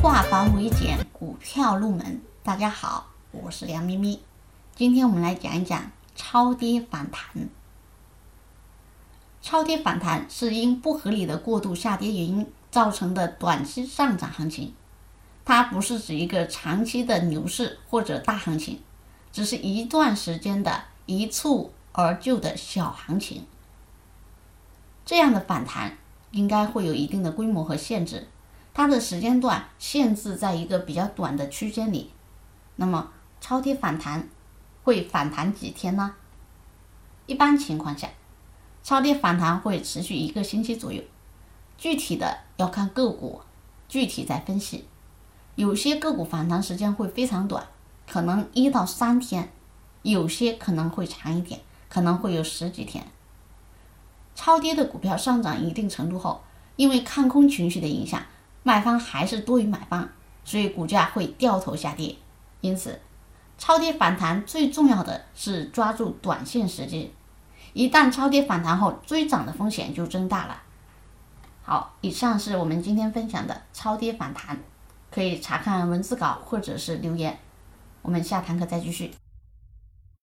化繁为简，股票入门。大家好，我是梁咪咪。今天我们来讲一讲超跌反弹。超跌反弹是因不合理的过度下跌原因造成的短期上涨行情，它不是指一个长期的牛市或者大行情，只是一段时间的一蹴而就的小行情。这样的反弹应该会有一定的规模和限制，它的时间段限制在一个比较短的区间里。那么超跌反弹会反弹几天呢？一般情况下，超跌反弹会持续一个星期左右，具体的要看个股，具体再分析。有些个股反弹时间会非常短，可能一到三天；有些可能会长一点，可能会有十几天。超跌的股票上涨一定程度后，因为看空情绪的影响，卖方还是多于买方，所以股价会掉头下跌。因此，超跌反弹最重要的是抓住短线时机。一旦超跌反弹后，追涨的风险就增大了。好，以上是我们今天分享的超跌反弹，可以查看文字稿或者是留言。我们下堂课再继续。